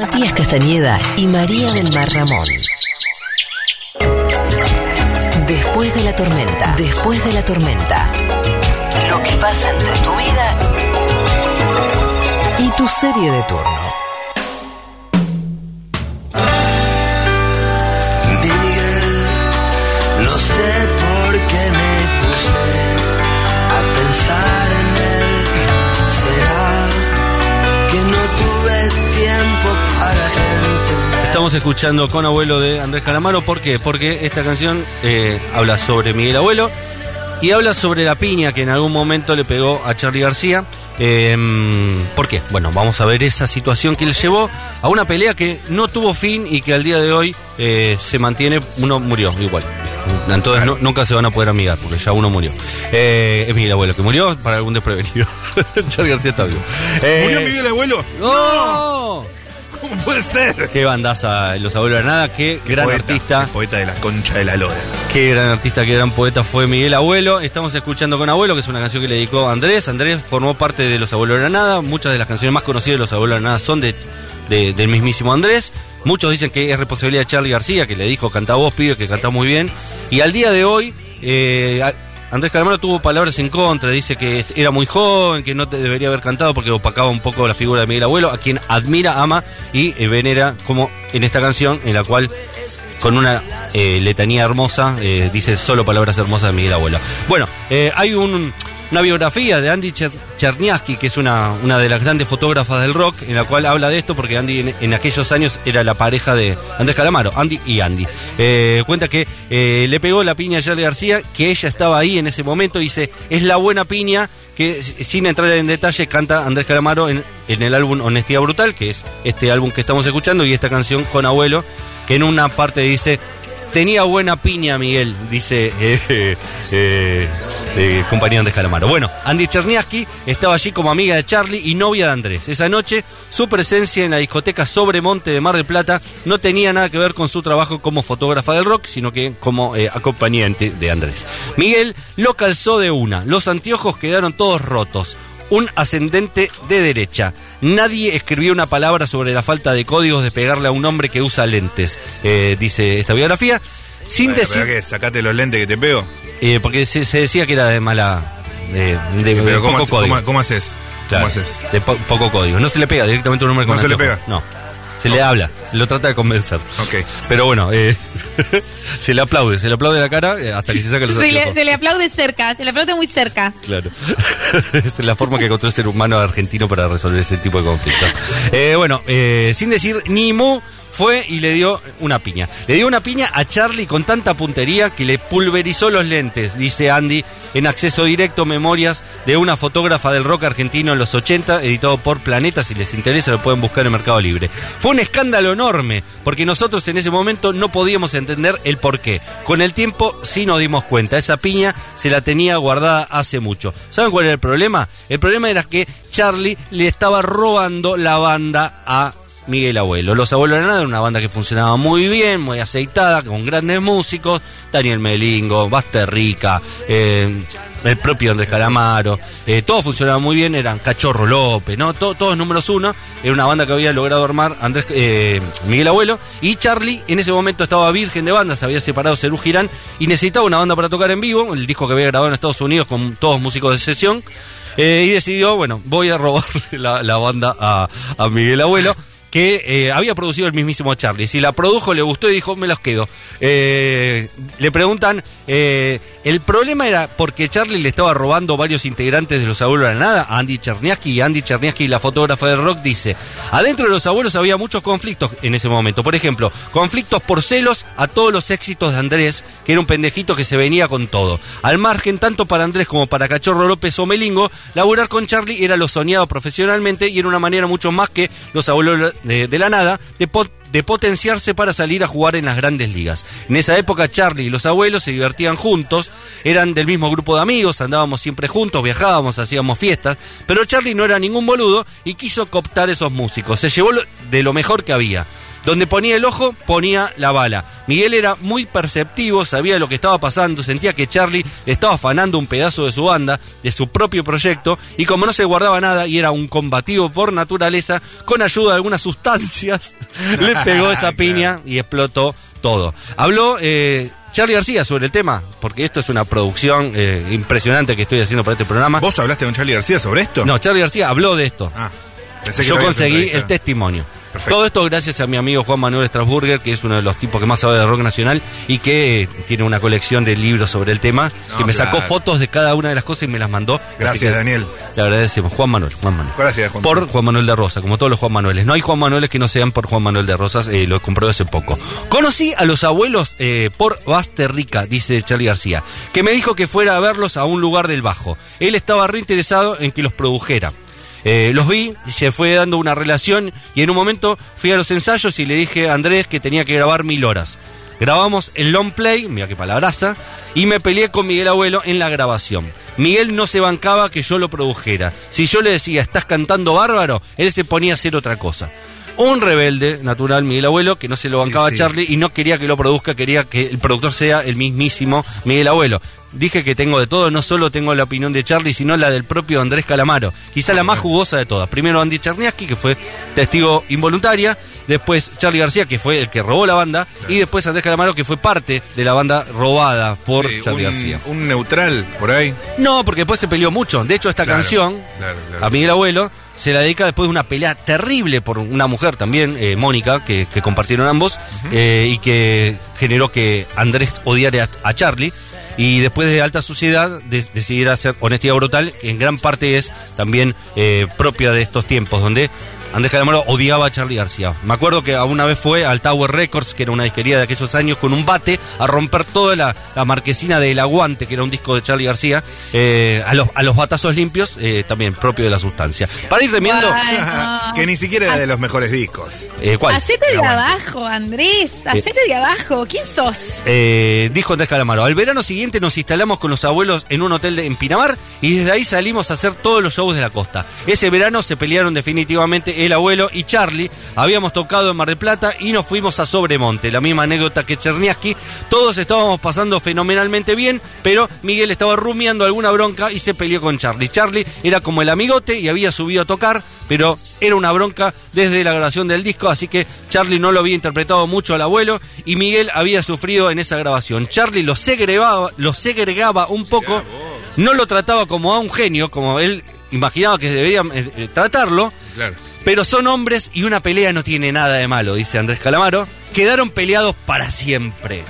Matías Castañeda y María del Mar Ramón. Después de la tormenta, después de la tormenta. Lo que pasa entre tu vida y tu serie de turno. Estamos escuchando con abuelo de Andrés Calamaro. ¿Por qué? Porque esta canción eh, habla sobre Miguel Abuelo y habla sobre la piña que en algún momento le pegó a Charlie García. Eh, ¿Por qué? Bueno, vamos a ver esa situación que le llevó a una pelea que no tuvo fin y que al día de hoy eh, se mantiene. Uno murió igual. Entonces no- nunca se van a poder amigar porque ya uno murió. Eh, es Miguel Abuelo que murió para algún desprevenido. Charlie García está vivo. ¿Murió Miguel Abuelo? ¡No! ¿Cómo puede ser? Qué bandaza Los Abuelos de Nada, qué gran Poeta, artista. Poeta de la concha de la lora. Qué gran artista, qué gran poeta fue Miguel Abuelo. Estamos escuchando con Abuelo, que es una canción que le dedicó a Andrés. Andrés formó parte de Los Abuelos de la Nada. Muchas de las canciones más conocidas de Los Abuelos de la Nada son de, de- del mismísimo Andrés. Muchos dicen que es responsabilidad de Charlie García, que le dijo, canta vos, pibe, que canta muy bien. Y al día de hoy, eh, Andrés Calamaro tuvo palabras en contra. Dice que era muy joven, que no debería haber cantado porque opacaba un poco la figura de Miguel Abuelo, a quien admira, ama y eh, venera, como en esta canción, en la cual con una eh, letanía hermosa, eh, dice solo palabras hermosas de Miguel Abuelo. Bueno, hay un- una biografía de Andy Cher- Cherniavsky, que es una, una de las grandes fotógrafas del rock, en la cual habla de esto, porque Andy en, aquellos años era la pareja de Andrés Calamaro, Andy y Andy. Eh, cuenta que eh, le pegó la piña a Charlie García, que ella estaba ahí en ese momento, dice, es la buena piña que sin entrar en detalle canta Andrés Calamaro en, en el álbum Honestidad Brutal, que es este álbum que estamos escuchando, y esta canción con abuelo, que en una parte dice, tenía buena piña Miguel, dice eh, eh, eh, compañero de Calamaro. Bueno, Andy Cherniavsky estaba allí como amiga de Charlie y novia de Andrés. Esa noche, su presencia en la discoteca Sobremonte de Mar del Plata no tenía nada que ver con su trabajo como fotógrafa del rock, sino que como eh, acompañante de Andrés. Miguel lo calzó de una, los anteojos quedaron todos rotos un ascendente de derecha. Nadie escribió una palabra sobre la falta de códigos de pegarle a un hombre que usa lentes, eh, dice esta biografía. Sin decir, pero que sacate los lentes que te pego. eh, porque se, se decía que era de mala, de, de- de Pero ¿cómo, poco hace- código. cómo- cómo haces? Claro, ¿Cómo haces? de po- poco código. No se le pega directamente a un hombre con ¿No se le pega? No. Se le habla, se lo trata de convencer. Ok. Pero bueno, eh, se le aplaude, se le aplaude la cara eh, hasta que se saca los Se le, se le aplaude cerca, se le aplaude muy cerca. Claro. es la forma que encontró el ser humano argentino para resolver ese tipo de conflictos. Eh, bueno, eh, sin decir ni mu, fue y le dio una piña. Le dio una piña a Charlie con tanta puntería que le pulverizó los lentes, dice Andy, en acceso directo memorias de una fotógrafa del rock argentino en los 80, editado por Planeta, si les interesa lo pueden buscar en Mercado Libre. Fue un escándalo enorme, porque nosotros en ese momento no podíamos entender el por qué. Con el tiempo sí nos dimos cuenta, esa piña se la tenía guardada hace mucho. ¿Saben cuál era el problema? El problema era que Charlie le estaba robando la banda a Miguel Abuelo. Los Abuelos de Nada era una banda que funcionaba muy bien, muy aceitada, con grandes músicos. Daniel Melingo, Basterrica, eh, el propio Andrés Calamaro. eh, todo funcionaba muy bien, eran Cachorro López, ¿no? To- todos números uno. Era una banda que había logrado armar Andrés, eh, Miguel Abuelo. Y Charlie en ese momento estaba virgen de banda, se había separado Cerú Girán y necesitaba una banda para tocar en vivo. El disco que había grabado en Estados Unidos con todos músicos de sesión. Eh, y decidió, bueno, voy a robar la, banda a Miguel Abuelo, que eh, había producido el mismísimo Charlie. Si la produjo, le gustó y dijo, me los quedo. Eh, le preguntan, eh, el problema era porque Charlie le estaba robando varios integrantes de los abuelos de la nada, a Andy Cherniavsky, y Andy Cherniavsky, la fotógrafa del rock, dice, adentro de los abuelos había muchos conflictos en ese momento. Por ejemplo, conflictos por celos a todos los éxitos de Andrés, que era un pendejito que se venía con todo. Al margen, tanto para Andrés como para Cachorro López o Melingo, laburar con Charlie era lo soñado profesionalmente y era una manera mucho más que los abuelos de, la nada de, de potenciarse para salir a jugar en las grandes ligas. En esa época Charlie y los abuelos se divertían juntos, eran del mismo grupo de amigos, andábamos siempre juntos, viajábamos, hacíamos fiestas, pero Charlie no era ningún boludo y quiso cooptar esos músicos, se llevó de lo mejor que había. Donde ponía el ojo, ponía la bala. Miguel era muy perceptivo, sabía lo que estaba pasando, sentía que Charlie estaba afanando un pedazo de su banda, de su propio proyecto, y como no se guardaba nada y era un combativo por naturaleza, con ayuda de algunas sustancias, le pegó esa piña y explotó todo. Habló eh, Charlie García sobre el tema, porque esto es una producción eh, impresionante que estoy haciendo para este programa. ¿Vos hablaste con Charlie García sobre esto? No, Charlie García habló de esto. Ah, pensé que Yo conseguí el testimonio. Perfecto. Todo esto gracias a mi amigo Juan Manuel Strasburger, que es uno de los tipos que más sabe de rock nacional y que eh, tiene una colección de libros sobre el tema, No, que me sacó fotos de cada una de las cosas y me las mandó. Gracias, que Daniel. Le agradecemos. Juan Manuel, Juan Manuel. Gracias, Juan Por. Juan Manuel de Rosa, como todos los Juan Manueles. No hay Juan Manueles que no sean por Juan Manuel de Rosas, eh, lo compró hace poco. Conocí a los abuelos eh, por Basterrica, dice Charlie García, que me dijo que fuera a verlos a un lugar del Bajo. Él estaba reinteresado en que los produjera. Eh, los vi, y se fue dando una relación y en un momento fui a los ensayos y le dije a Andrés que tenía que grabar mil horas. Grabamos el long play, mira qué palabraza, y me peleé con Miguel Abuelo en la grabación. Miguel no se bancaba que yo lo produjera. Si yo le decía, estás cantando bárbaro, él se ponía a hacer otra cosa. Un rebelde, natural, Miguel Abuelo, que no se lo bancaba Sí, a. Charlie y no quería que lo produzca, quería que el productor sea el mismísimo Miguel Abuelo. Dije que tengo de todo, no solo tengo la opinión de Charlie, sino la del propio Andrés Calamaro. Quizá la más jugosa de todas. Primero Andy Cherniaski, que fue testigo involuntaria. Después Charlie García, que fue el que robó la banda. Y después Andrés Calamaro, que fue parte de la banda robada por Sí, Charlie un, García. un neutral por ahí. No, porque después se peleó mucho. De hecho, esta Claro, canción, claro, a Miguel Abuelo, se la dedica después de una pelea terrible por una mujer también, eh, Mónica, que, que compartieron ambos, eh, y que generó que Andrés odiara a, Charlie. Y después de Alta Suciedad de- decidiera hacer Honestidad Brutal, que en gran parte es también eh, propia de estos tiempos, donde Andrés Calamaro odiaba a Charlie García. Me acuerdo que una vez fue al Tower Records, que era una disquería de aquellos años, con un bate a romper toda la, marquesina del Aguante, que era un disco de Charlie García, eh, a, los, a los batazos limpios, eh, también propio de la sustancia. Para ir remiendo. Que ni siquiera era de los mejores discos. eh, ¿cuál? Hacete de aguante. abajo, Andrés. Hacete de abajo. ¿Quién sos? Eh, dijo Andrés Calamaro, al verano siguiente nos instalamos con los abuelos en un hotel de- en Pinamar y desde ahí salimos a hacer todos los shows de la costa. Ese verano se pelearon definitivamente el abuelo y Charlie. Habíamos tocado en Mar del Plata y nos fuimos a Sobremonte. La misma anécdota que Cherniaski. Todos estábamos pasando fenomenalmente bien, pero Miguel estaba rumiando alguna bronca y se peleó con Charlie. Charlie era como el amigote y había subido a tocar, pero era una bronca desde la grabación del disco, así que Charlie no lo había interpretado mucho al abuelo y Miguel había sufrido en esa grabación. Charlie lo segregaba, lo segregaba un poco, no lo trataba como a un genio, como él imaginaba que debía eh, eh, tratarlo, Claro. pero son hombres y una pelea no tiene nada de malo, dice Andrés Calamaro. Quedaron peleados para siempre.